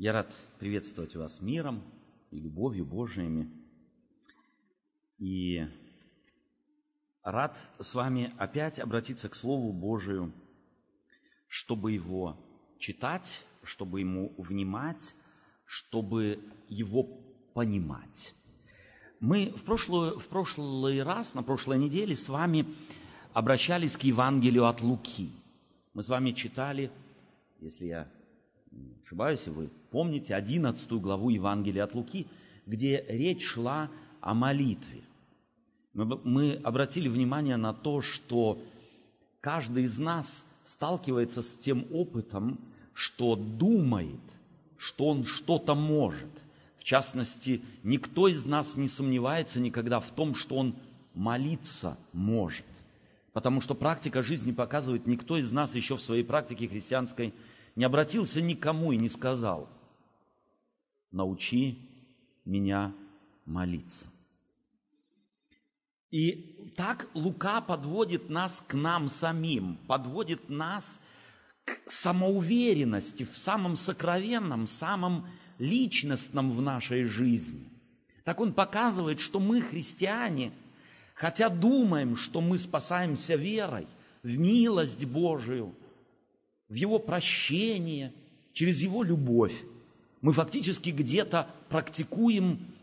Я рад приветствовать вас миром и любовью Божиими. И рад с вами опять обратиться к Слову Божию, чтобы его читать, чтобы ему внимать, чтобы его понимать. Мы в прошлый, в прошлый раз, на прошлой неделе с вами обращались к Евангелию от Луки. Мы с вами читали, если я ошибаюсь, вы помните 11 главу Евангелия от Луки, где речь шла о молитве. Мы обратили внимание на то, что каждый из нас сталкивается с тем опытом, что думает, что он что-то может. В частности, никто из нас не сомневается никогда в том, что он молиться может. Потому что практика жизни показывает, никто из нас еще в своей практике христианской не обратился никому и не сказал, научи меня молиться. И так Лука подводит нас к нам самим, подводит нас к самоуверенности в самом сокровенном, самом личностном в нашей жизни. Так он показывает, что мы, христиане, хотя думаем, что мы спасаемся верой в милость Божию, в Его прощение, через Его любовь, мы фактически где-то практикуем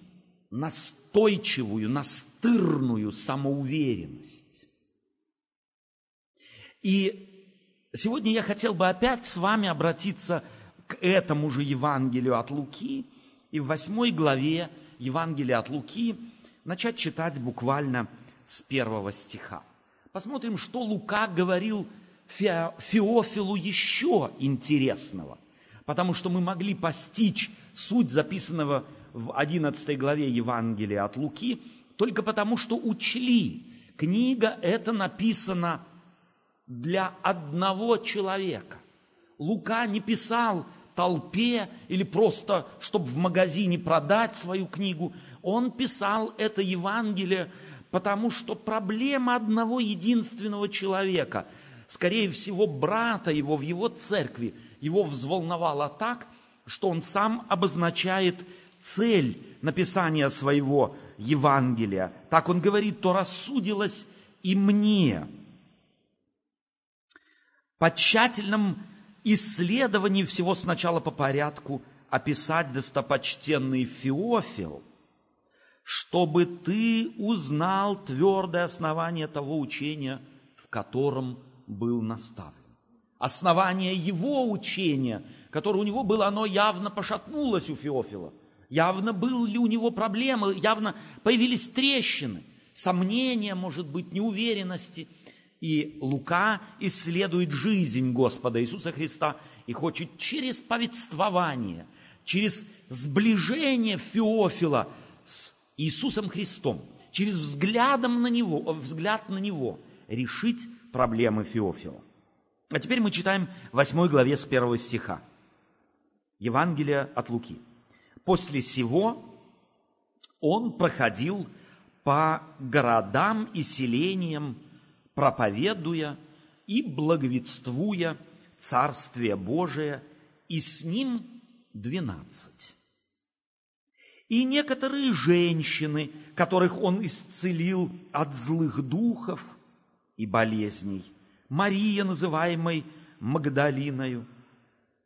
настойчивую, настырную самоуверенность. И сегодня я хотел бы опять с вами обратиться к этому же Евангелию от Луки и в восьмой главе Евангелия от Луки начать читать буквально с первого стиха. Посмотрим, что Лука говорил Феофилу еще интересного, потому что мы могли постичь суть записанного в 11 главе Евангелия от Луки, только потому что учли, книга эта написана для одного человека. Лука не писал толпе или просто, чтобы в магазине продать свою книгу. Он писал это Евангелие, потому что проблема одного единственного человека, скорее всего, брата его в его церкви, его взволновала так, что он сам обозначает цель написания своего Евангелия. Так он говорит, то рассудилось и мне. По тщательном исследовании всего сначала по порядку описать достопочтенный Феофил, чтобы ты узнал твердое основание того учения, в котором был наставлен. Основание его учения, которое у него было, оно явно пошатнулось у Феофила – Явно были ли у него проблемы, явно появились трещины, сомнения, может быть, неуверенности. И Лука исследует жизнь Господа Иисуса Христа и хочет через повествование, через сближение Феофила с Иисусом Христом, через взглядом на него, взгляд на Него решить проблемы Феофила. А теперь мы читаем в 8 главе с 1 стиха. Евангелие от Луки. После сего он проходил по городам и селениям, проповедуя и благовествуя Царствие Божие, и с ним двенадцать. И некоторые женщины, которых он исцелил от злых духов и болезней, Мария, называемой Магдалиною,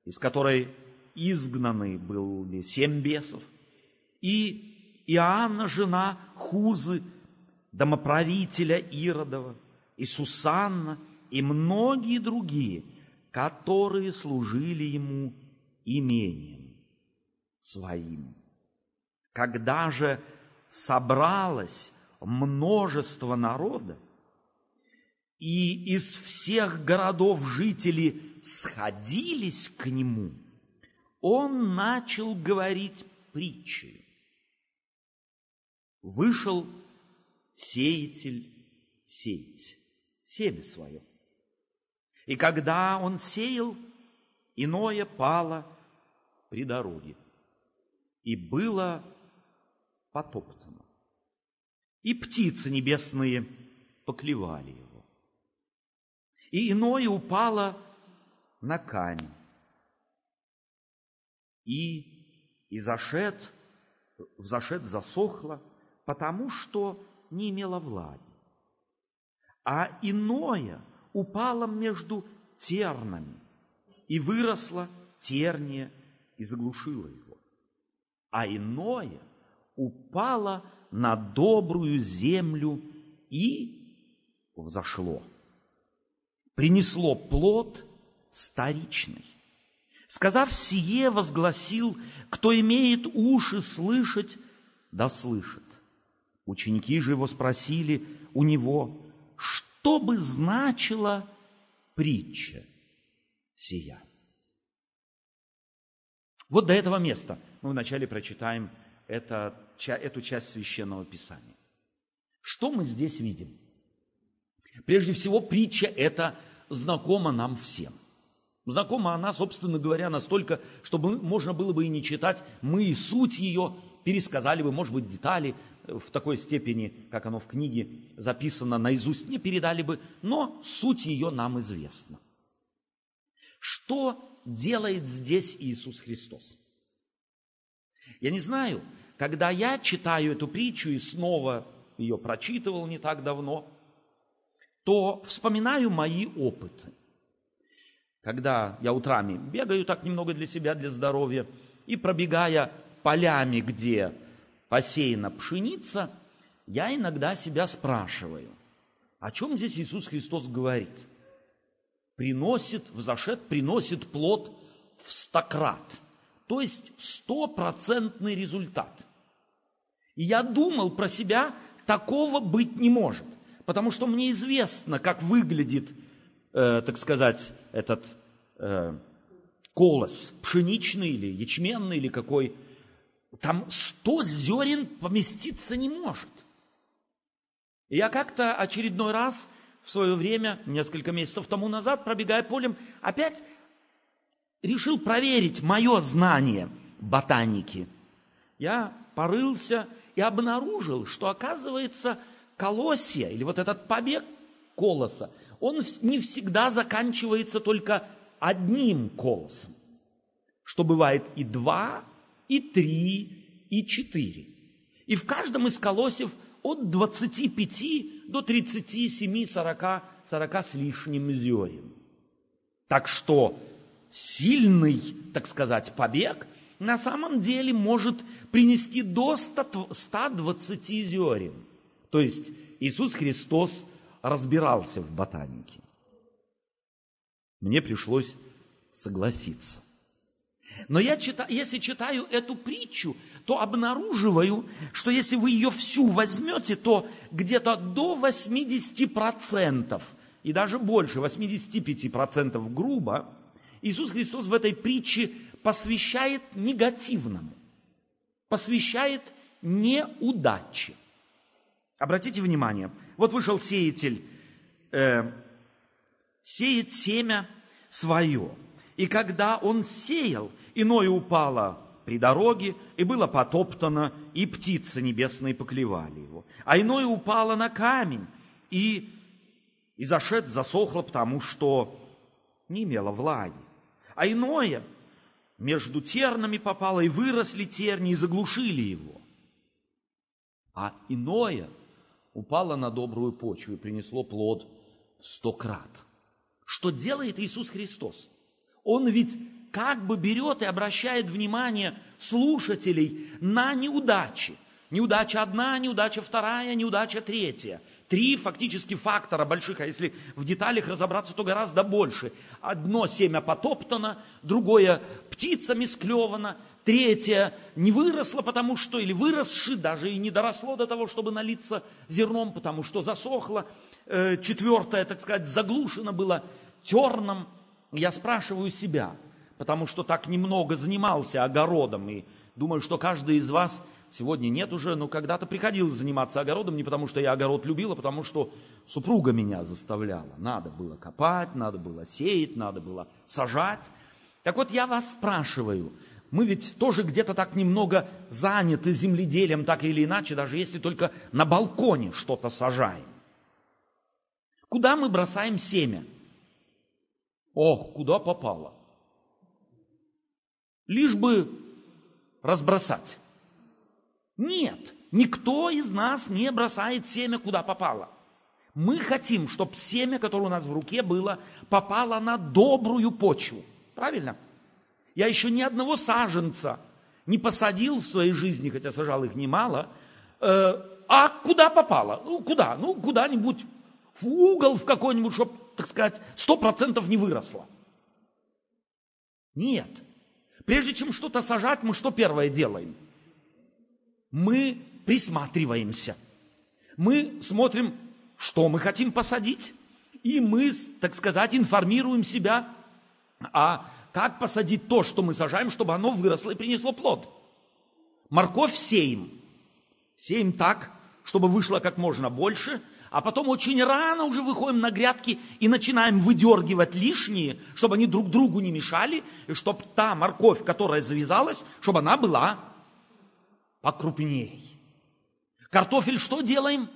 из которой изгнаны были семь бесов, и Иоанна, жена Хузы, домоправителя Иродова, и Сусанна, и многие другие, которые служили ему имением своим. Когда же собралось множество народа, и из всех городов жители сходились к нему – он начал говорить притчи. Вышел сеятель сеять семя свое. И когда он сеял, иное пало при дороге, и было потоптано. И птицы небесные поклевали его. И иное упало на камень, и изошед, взошед засохло, потому что не имело влаги. А иное упало между тернами, и выросло терние и заглушило его. А иное упало на добрую землю и взошло. Принесло плод старичный. Сказав сие, возгласил, кто имеет уши слышать, да слышит. Ученики же его спросили у него, что бы значила притча сия. Вот до этого места мы вначале прочитаем это, эту часть священного писания. Что мы здесь видим? Прежде всего, притча это знакома нам всем. Знакома она, собственно говоря, настолько, чтобы можно было бы и не читать, мы и суть ее пересказали бы, может быть, детали в такой степени, как оно в книге записано наизусть, не передали бы, но суть ее нам известна. Что делает здесь Иисус Христос? Я не знаю, когда я читаю эту притчу и снова ее прочитывал не так давно, то вспоминаю мои опыты. Когда я утрами бегаю так немного для себя, для здоровья, и пробегая полями, где посеяна пшеница, я иногда себя спрашиваю, о чем здесь Иисус Христос говорит? Приносит, взошед, приносит плод в стократ, то есть стопроцентный результат. И я думал про себя, такого быть не может, потому что мне известно, как выглядит, э, так сказать, этот э, колос, пшеничный или ячменный или какой там сто зерен поместиться не может. Я как-то очередной раз в свое время, несколько месяцев тому назад, пробегая полем, опять решил проверить мое знание ботаники. Я порылся и обнаружил, что оказывается колосья, или вот этот побег колоса, он не всегда заканчивается только одним колосом, что бывает и два, и три, и четыре. И в каждом из колосьев от 25 до 37, 40, 40 с лишним зерен. Так что сильный, так сказать, побег на самом деле может принести до 120 зерен. То есть Иисус Христос разбирался в ботанике. Мне пришлось согласиться. Но я читаю, если читаю эту притчу, то обнаруживаю, что если вы ее всю возьмете, то где-то до 80% и даже больше, 85% грубо, Иисус Христос в этой притче посвящает негативному, посвящает неудаче. Обратите внимание, вот вышел сеятель, э, сеет семя свое. И когда он сеял, иное упало при дороге, и было потоптано, и птицы небесные поклевали его. А иное упало на камень, и, и зашед засохло, потому что не имело влаги. А иное между тернами попало, и выросли терни, и заглушили его. А иное упало на добрую почву и принесло плод в сто крат. Что делает Иисус Христос? Он ведь как бы берет и обращает внимание слушателей на неудачи. Неудача одна, неудача вторая, неудача третья. Три фактически фактора больших, а если в деталях разобраться, то гораздо больше. Одно семя потоптано, другое птицами склевано, третье не выросло, потому что, или выросши, даже и не доросло до того, чтобы налиться зерном, потому что засохло. Э, четвертое, так сказать, заглушено было терном. Я спрашиваю себя – потому что так немного занимался огородом. И думаю, что каждый из вас сегодня нет уже, но когда-то приходилось заниматься огородом не потому, что я огород любила, а потому что супруга меня заставляла. Надо было копать, надо было сеять, надо было сажать. Так вот, я вас спрашиваю, мы ведь тоже где-то так немного заняты земледелием, так или иначе, даже если только на балконе что-то сажаем. Куда мы бросаем семя? Ох, куда попало лишь бы разбросать? Нет, никто из нас не бросает семя куда попало. Мы хотим, чтобы семя, которое у нас в руке было, попало на добрую почву. Правильно? Я еще ни одного саженца не посадил в своей жизни, хотя сажал их немало, э, а куда попало? Ну, куда? Ну, куда-нибудь в угол в какой-нибудь, чтобы, так сказать, сто процентов не выросло. Нет. Прежде чем что-то сажать, мы что первое делаем? Мы присматриваемся. Мы смотрим, что мы хотим посадить, и мы, так сказать, информируем себя, а как посадить то, что мы сажаем, чтобы оно выросло и принесло плод. Морковь сеем. Сеем так, чтобы вышло как можно больше, а потом очень рано уже выходим на грядки и начинаем выдергивать лишние, чтобы они друг другу не мешали, и чтобы та морковь, которая завязалась, чтобы она была покрупнее. Картофель что делаем?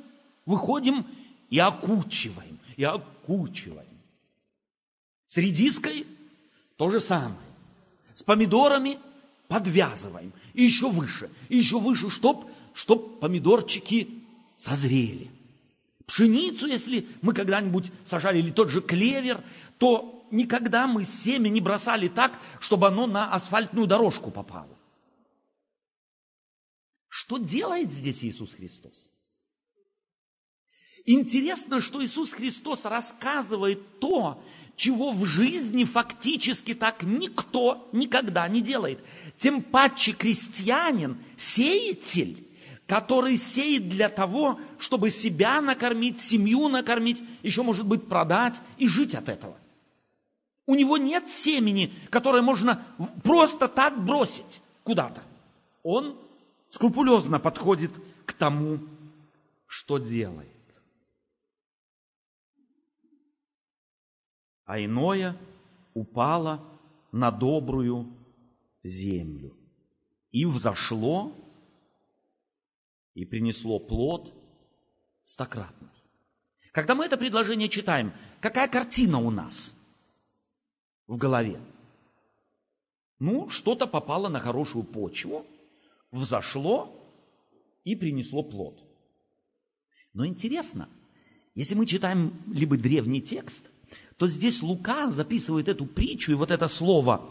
Выходим и окучиваем, и окучиваем. С редиской то же самое. С помидорами подвязываем. И еще выше, и еще выше, чтоб, чтоб помидорчики созрели. Пшеницу, если мы когда-нибудь сажали, или тот же клевер, то никогда мы семя не бросали так, чтобы оно на асфальтную дорожку попало. Что делает здесь Иисус Христос? Интересно, что Иисус Христос рассказывает то, чего в жизни фактически так никто никогда не делает. Тем паче крестьянин, сеятель, который сеет для того, чтобы себя накормить, семью накормить, еще, может быть, продать и жить от этого. У него нет семени, которое можно просто так бросить куда-то. Он скрупулезно подходит к тому, что делает. А иное упало на добрую землю и взошло и принесло плод стократный. Когда мы это предложение читаем, какая картина у нас в голове? Ну, что-то попало на хорошую почву, взошло и принесло плод. Но интересно, если мы читаем либо древний текст, то здесь Лука записывает эту притчу, и вот это слово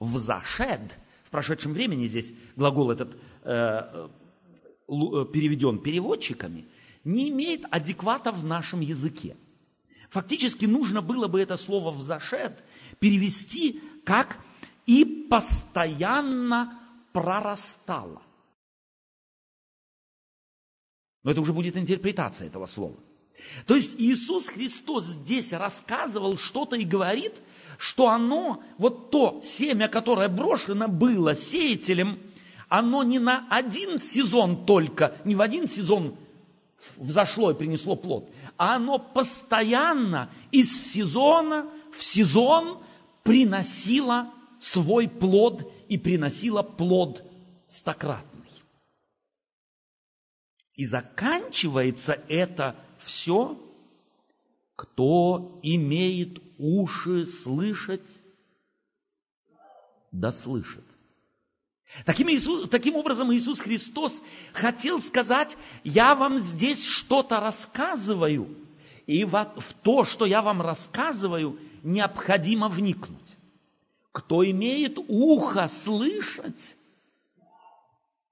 «взошед», в прошедшем времени здесь глагол этот э, Э, переведен переводчиками, не имеет адеквата в нашем языке. Фактически нужно было бы это слово «взошед» перевести как «и постоянно прорастало». Но это уже будет интерпретация этого слова. То есть Иисус Христос здесь рассказывал что-то и говорит, что оно, вот то семя, которое брошено было сеятелем – оно не на один сезон только, не в один сезон взошло и принесло плод, а оно постоянно из сезона в сезон приносило свой плод и приносило плод стократный. И заканчивается это все, кто имеет уши слышать, да слышит. Таким, Иисус, таким образом Иисус Христос хотел сказать, я вам здесь что-то рассказываю, и в то, что я вам рассказываю, необходимо вникнуть. Кто имеет ухо слышать,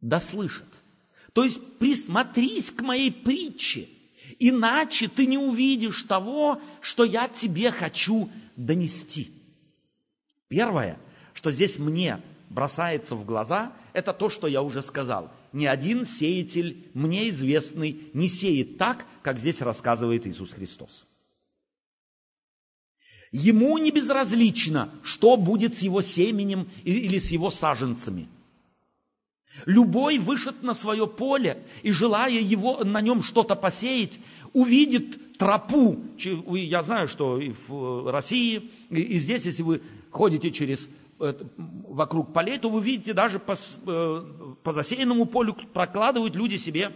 да слышит. То есть присмотрись к моей притче, иначе ты не увидишь того, что я тебе хочу донести. Первое, что здесь мне бросается в глаза, это то, что я уже сказал. Ни один сеятель, мне известный, не сеет так, как здесь рассказывает Иисус Христос. Ему не безразлично, что будет с его семенем или с его саженцами. Любой вышед на свое поле и желая его, на нем что-то посеять, увидит тропу. Я знаю, что и в России, и здесь, если вы ходите через Э, вокруг полей, то вы видите, даже по, э, по засеянному полю прокладывают люди себе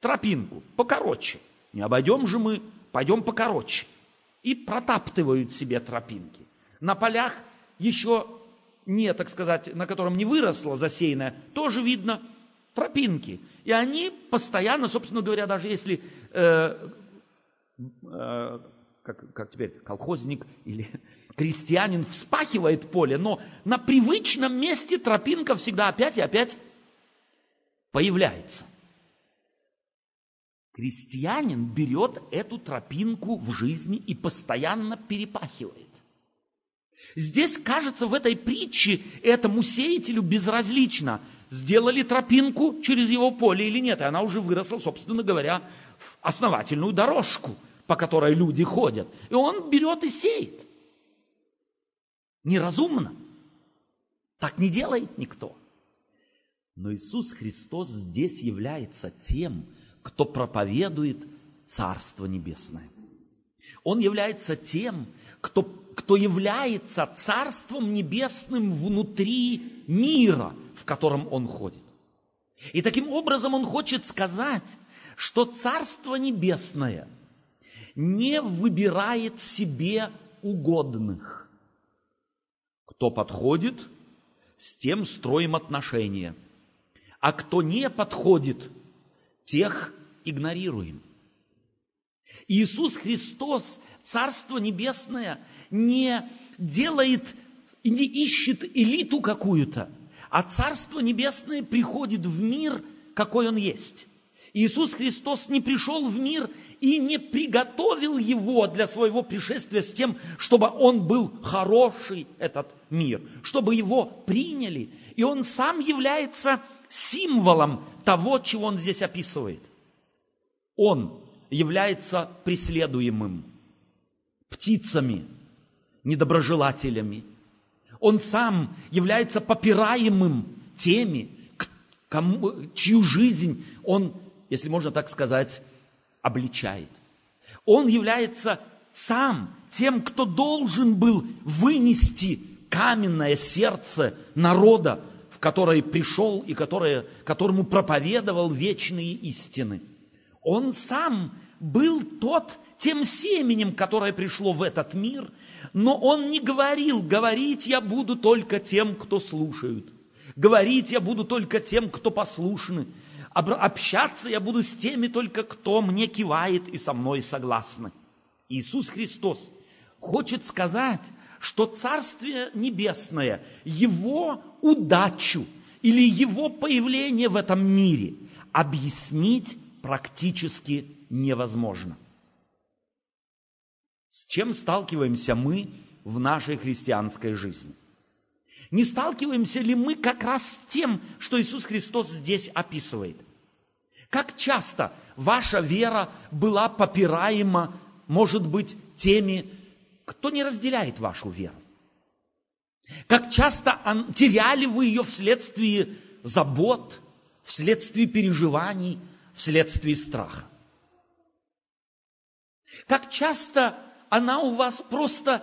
тропинку покороче. Не обойдем же мы, пойдем покороче. И протаптывают себе тропинки. На полях еще не, так сказать, на котором не выросло засеянное, тоже видно тропинки. И они постоянно, собственно говоря, даже если, э, э, как, как теперь, колхозник или крестьянин вспахивает поле, но на привычном месте тропинка всегда опять и опять появляется. Крестьянин берет эту тропинку в жизни и постоянно перепахивает. Здесь, кажется, в этой притче этому сеятелю безразлично, сделали тропинку через его поле или нет. И она уже выросла, собственно говоря, в основательную дорожку, по которой люди ходят. И он берет и сеет. Неразумно. Так не делает никто. Но Иисус Христос здесь является тем, кто проповедует Царство Небесное. Он является тем, кто кто является Царством Небесным внутри мира, в котором он ходит. И таким образом он хочет сказать, что Царство Небесное не выбирает себе угодных. Кто подходит, с тем строим отношения. А кто не подходит, тех игнорируем. Иисус Христос, Царство Небесное, не делает и не ищет элиту какую-то, а Царство Небесное приходит в мир, какой он есть. Иисус Христос не пришел в мир и не приготовил его для своего пришествия с тем, чтобы он был хороший, этот мир, чтобы его приняли. И он сам является символом того, чего он здесь описывает. Он является преследуемым птицами, недоброжелателями. Он сам является попираемым теми, кому, чью жизнь он, если можно так сказать, обличает. Он является сам тем, кто должен был вынести каменное сердце народа, в которое пришел и которое, которому проповедовал вечные истины. Он сам был тот, тем семенем, которое пришло в этот мир – но он не говорил, говорить я буду только тем, кто слушают. Говорить я буду только тем, кто послушны. Общаться я буду с теми только, кто мне кивает и со мной согласны. Иисус Христос хочет сказать, что Царствие Небесное, Его удачу или Его появление в этом мире объяснить практически невозможно. Чем сталкиваемся мы в нашей христианской жизни? Не сталкиваемся ли мы как раз с тем, что Иисус Христос здесь описывает? Как часто ваша вера была попираема, может быть, теми, кто не разделяет вашу веру? Как часто теряли вы ее вследствие забот, вследствие переживаний, вследствие страха? Как часто она у вас просто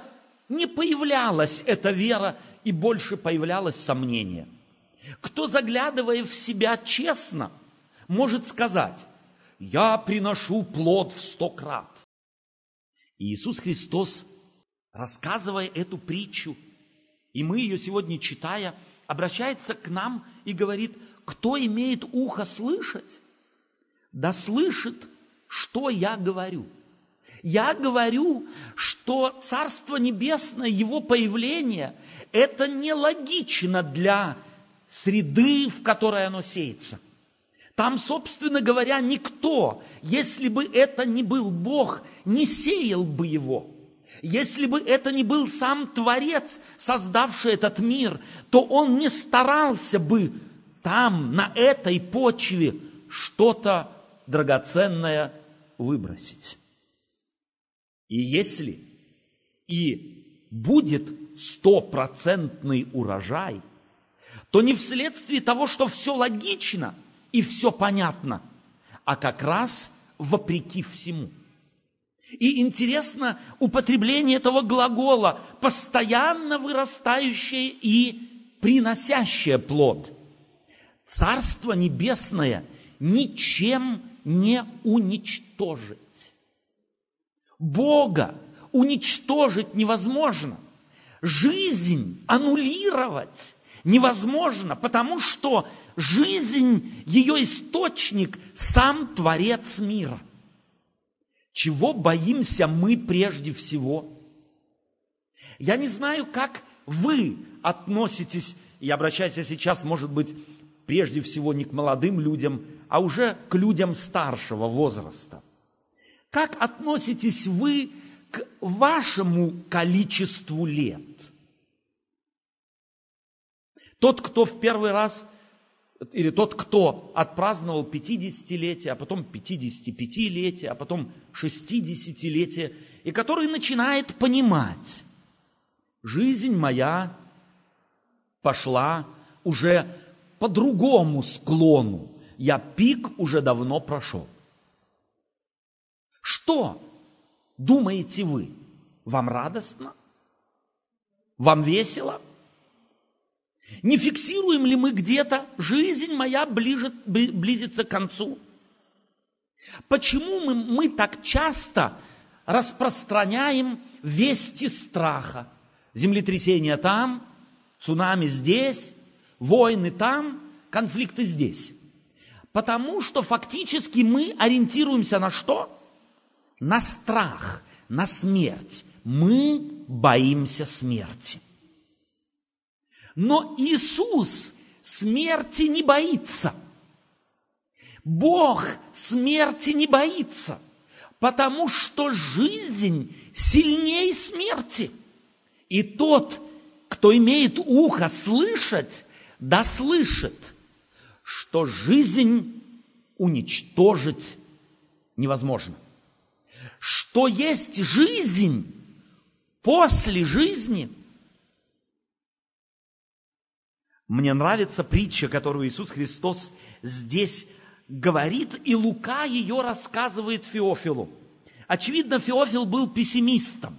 не появлялась, эта вера, и больше появлялось сомнение. Кто, заглядывая в себя честно, может сказать, я приношу плод в сто крат. И Иисус Христос, рассказывая эту притчу, и мы ее сегодня читая, обращается к нам и говорит, кто имеет ухо слышать, да слышит, что я говорю. Я говорю, что Царство Небесное, его появление, это нелогично для среды, в которой оно сеется. Там, собственно говоря, никто, если бы это не был Бог, не сеял бы его. Если бы это не был сам Творец, создавший этот мир, то он не старался бы там, на этой почве, что-то драгоценное выбросить. И если и будет стопроцентный урожай, то не вследствие того, что все логично и все понятно, а как раз вопреки всему. И интересно употребление этого глагола постоянно вырастающее и приносящее плод. Царство небесное ничем не уничтожит. Бога уничтожить невозможно. жизнь аннулировать невозможно, потому что жизнь, ее источник, сам Творец мира. Чего боимся мы прежде всего? Я не знаю, как вы относитесь, и обращаюсь сейчас, может быть, прежде всего не к молодым людям, а уже к людям старшего возраста. Как относитесь вы к вашему количеству лет? Тот, кто в первый раз, или тот, кто отпраздновал 50-летие, а потом 55-летие, а потом 60-летие, и который начинает понимать, жизнь моя пошла уже по другому склону. Я пик уже давно прошел. Что думаете вы? Вам радостно? Вам весело? Не фиксируем ли мы где-то, жизнь моя ближе, близится к концу? Почему мы, мы так часто распространяем вести страха? Землетрясения там, цунами здесь, войны там, конфликты здесь. Потому что фактически мы ориентируемся на что? На страх, на смерть. Мы боимся смерти. Но Иисус смерти не боится. Бог смерти не боится, потому что жизнь сильнее смерти. И тот, кто имеет ухо слышать, да слышит, что жизнь уничтожить невозможно. Что есть жизнь после жизни – Мне нравится притча, которую Иисус Христос здесь говорит, и Лука ее рассказывает Феофилу. Очевидно, Феофил был пессимистом.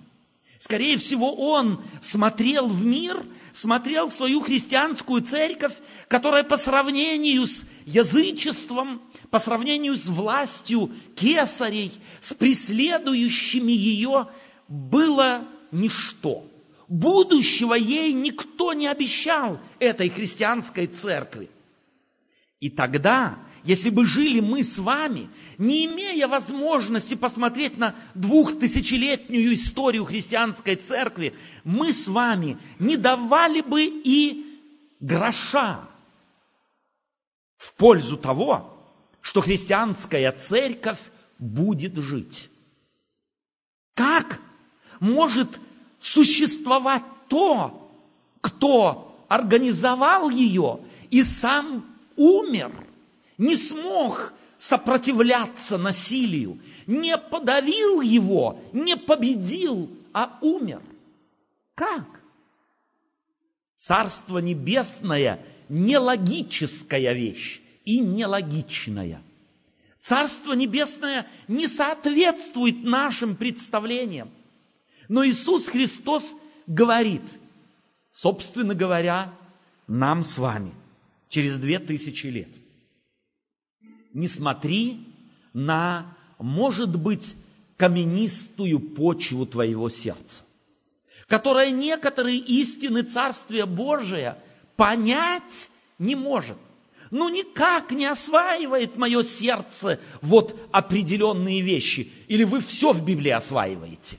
Скорее всего, он смотрел в мир, смотрел свою христианскую церковь, которая по сравнению с язычеством, по сравнению с властью кесарей, с преследующими ее, было ничто – Будущего ей никто не обещал, этой христианской церкви. И тогда, если бы жили мы с вами, не имея возможности посмотреть на двухтысячелетнюю историю христианской церкви, мы с вами не давали бы и гроша в пользу того, что христианская церковь будет жить. Как может существовать то, кто организовал ее и сам умер, не смог сопротивляться насилию, не подавил его, не победил, а умер. Как? Царство небесное – нелогическая вещь и нелогичная. Царство небесное не соответствует нашим представлениям. Но Иисус Христос говорит, собственно говоря, нам с вами через две тысячи лет. Не смотри на, может быть, каменистую почву твоего сердца, которая некоторые истины Царствия Божия понять не может. Ну, никак не осваивает мое сердце вот определенные вещи. Или вы все в Библии осваиваете?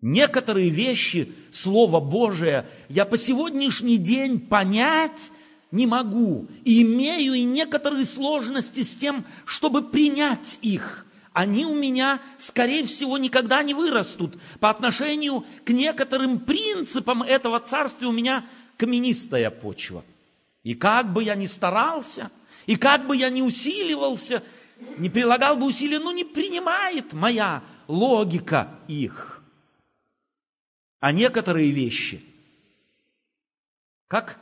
Некоторые вещи Слова Божия я по сегодняшний день понять не могу. И имею и некоторые сложности с тем, чтобы принять их. Они у меня, скорее всего, никогда не вырастут. По отношению к некоторым принципам этого царства у меня каменистая почва. И как бы я ни старался, и как бы я ни усиливался, не прилагал бы усилия, но не принимает моя логика их. А некоторые вещи, как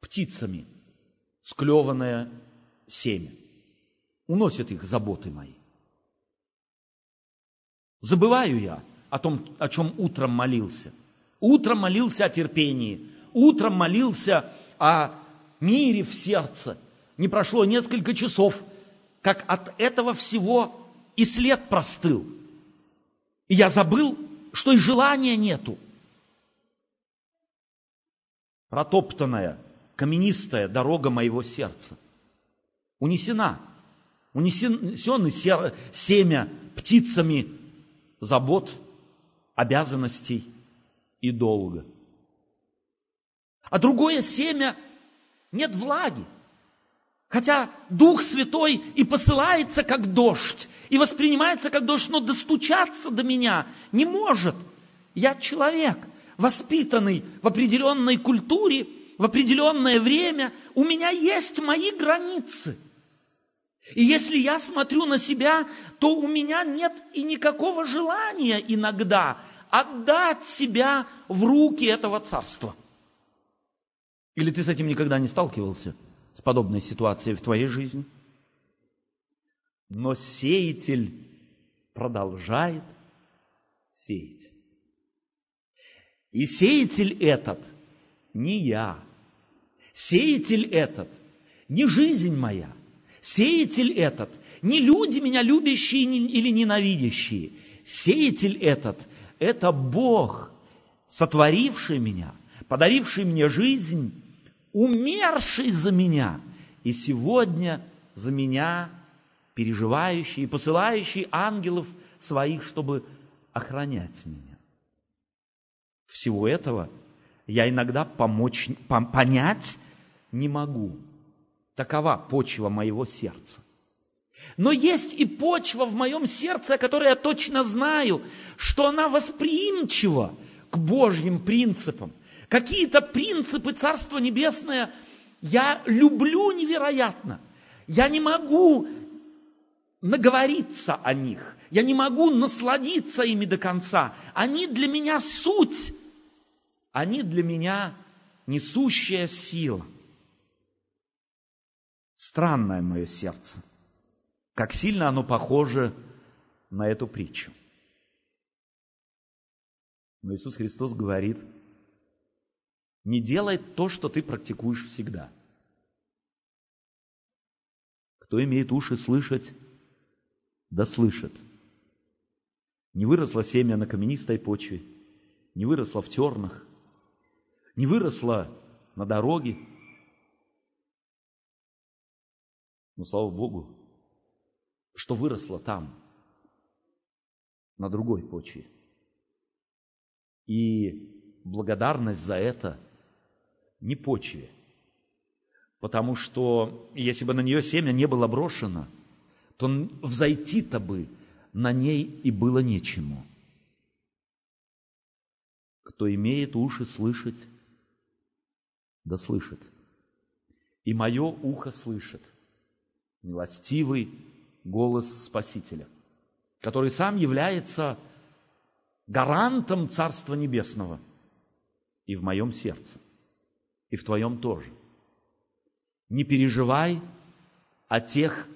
птицами склеванное семя, уносят их заботы мои. Забываю я о том, о чем утром молился. Утром молился о терпении, утром молился о мире в сердце. Не прошло несколько часов, как от этого всего и след простыл. И я забыл что и желания нету. протоптанная, каменистая дорога моего сердца. Унесена. Унесены семя птицами забот, обязанностей и долга. А другое семя нет влаги. Хотя Дух Святой и посылается как дождь, и воспринимается как дождь, но достучаться до меня не может. Я человек, воспитанный в определенной культуре, в определенное время. У меня есть мои границы. И если я смотрю на себя, то у меня нет и никакого желания иногда отдать себя в руки этого царства. Или ты с этим никогда не сталкивался? с подобной ситуацией в твоей жизни. Но сеятель продолжает сеять. И сеятель этот не я. Сеятель этот не жизнь моя. Сеятель этот не люди меня любящие или ненавидящие. Сеятель этот – это Бог, сотворивший меня, подаривший мне жизнь умерший за меня, и сегодня за меня переживающий и посылающий ангелов своих, чтобы охранять меня. Всего этого я иногда помочь, понять не могу. Такова почва моего сердца. Но есть и почва в моем сердце, о которой я точно знаю, что она восприимчива к Божьим принципам. Какие-то принципы Царства Небесное я люблю невероятно. Я не могу наговориться о них. Я не могу насладиться ими до конца. Они для меня суть. Они для меня несущая сила. Странное мое сердце. Как сильно оно похоже на эту притчу. Но Иисус Христос говорит – не делай то, что ты практикуешь всегда. Кто имеет уши слышать, да слышит. Не выросло семя на каменистой почве, не выросло в тернах, не выросло на дороге. Но слава Богу, что выросло там, на другой почве. И благодарность за это – не почве. Потому что если бы на нее семя не было брошено, то взойти-то бы на ней и было нечему. Кто имеет уши слышать, да слышит. И мое ухо слышит милостивый голос Спасителя, который сам является гарантом Царства Небесного и в моем сердце и в твоем тоже. Не переживай о тех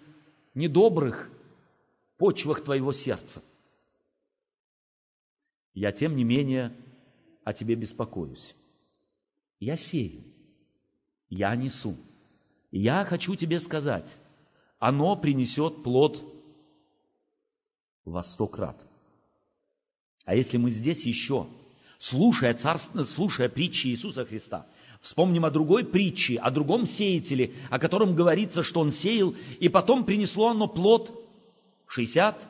недобрых почвах твоего сердца. Я, тем не менее, о тебе беспокоюсь. Я сею, я несу. Я хочу тебе сказать, оно принесет плод во сто крат. А если мы здесь еще, слушая, царство, слушая притчи Иисуса Христа, Вспомним о другой притче, о другом сеятеле, о котором говорится, что он сеял, и потом принесло оно плод 60,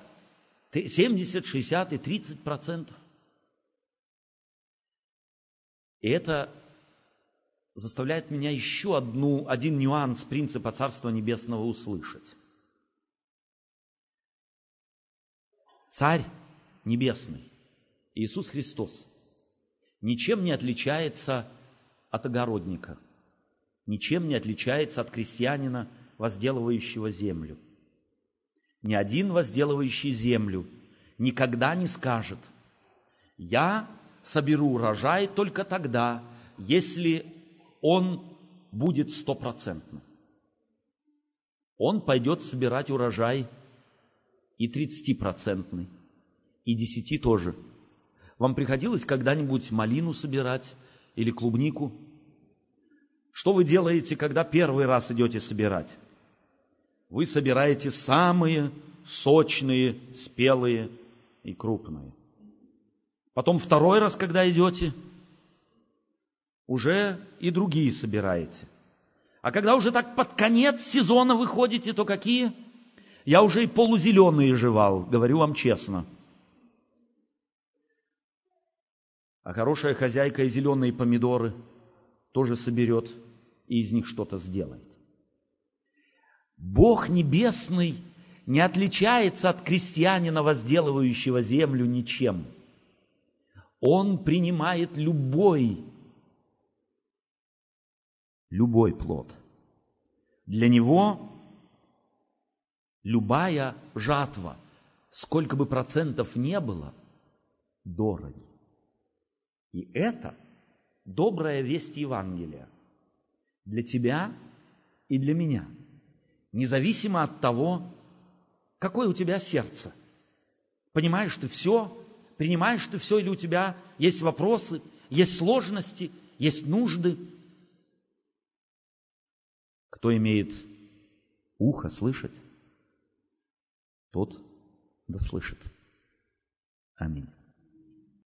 70, 60 и 30 процентов. И это заставляет меня еще одну, один нюанс принципа Царства Небесного услышать. Царь Небесный, Иисус Христос, ничем не отличается от огородника, ничем не отличается от крестьянина, возделывающего землю. Ни один возделывающий землю никогда не скажет, я соберу урожай только тогда, если он будет стопроцентным. Он пойдет собирать урожай и 30-процентный, и 10 тоже. Вам приходилось когда-нибудь малину собирать или клубнику? Что вы делаете, когда первый раз идете собирать? Вы собираете самые сочные, спелые и крупные. Потом второй раз, когда идете, уже и другие собираете. А когда уже так под конец сезона выходите, то какие? Я уже и полузеленые жевал, говорю вам честно. А хорошая хозяйка и зеленые помидоры тоже соберет и из них что-то сделает. Бог Небесный не отличается от крестьянина, возделывающего землю, ничем. Он принимает любой, любой плод. Для него любая жатва, сколько бы процентов не было, дороги. И это добрая весть Евангелия для тебя и для меня, независимо от того, какое у тебя сердце. Понимаешь ты все, принимаешь ты все, или у тебя есть вопросы, есть сложности, есть нужды. Кто имеет ухо слышать, тот да слышит. Аминь.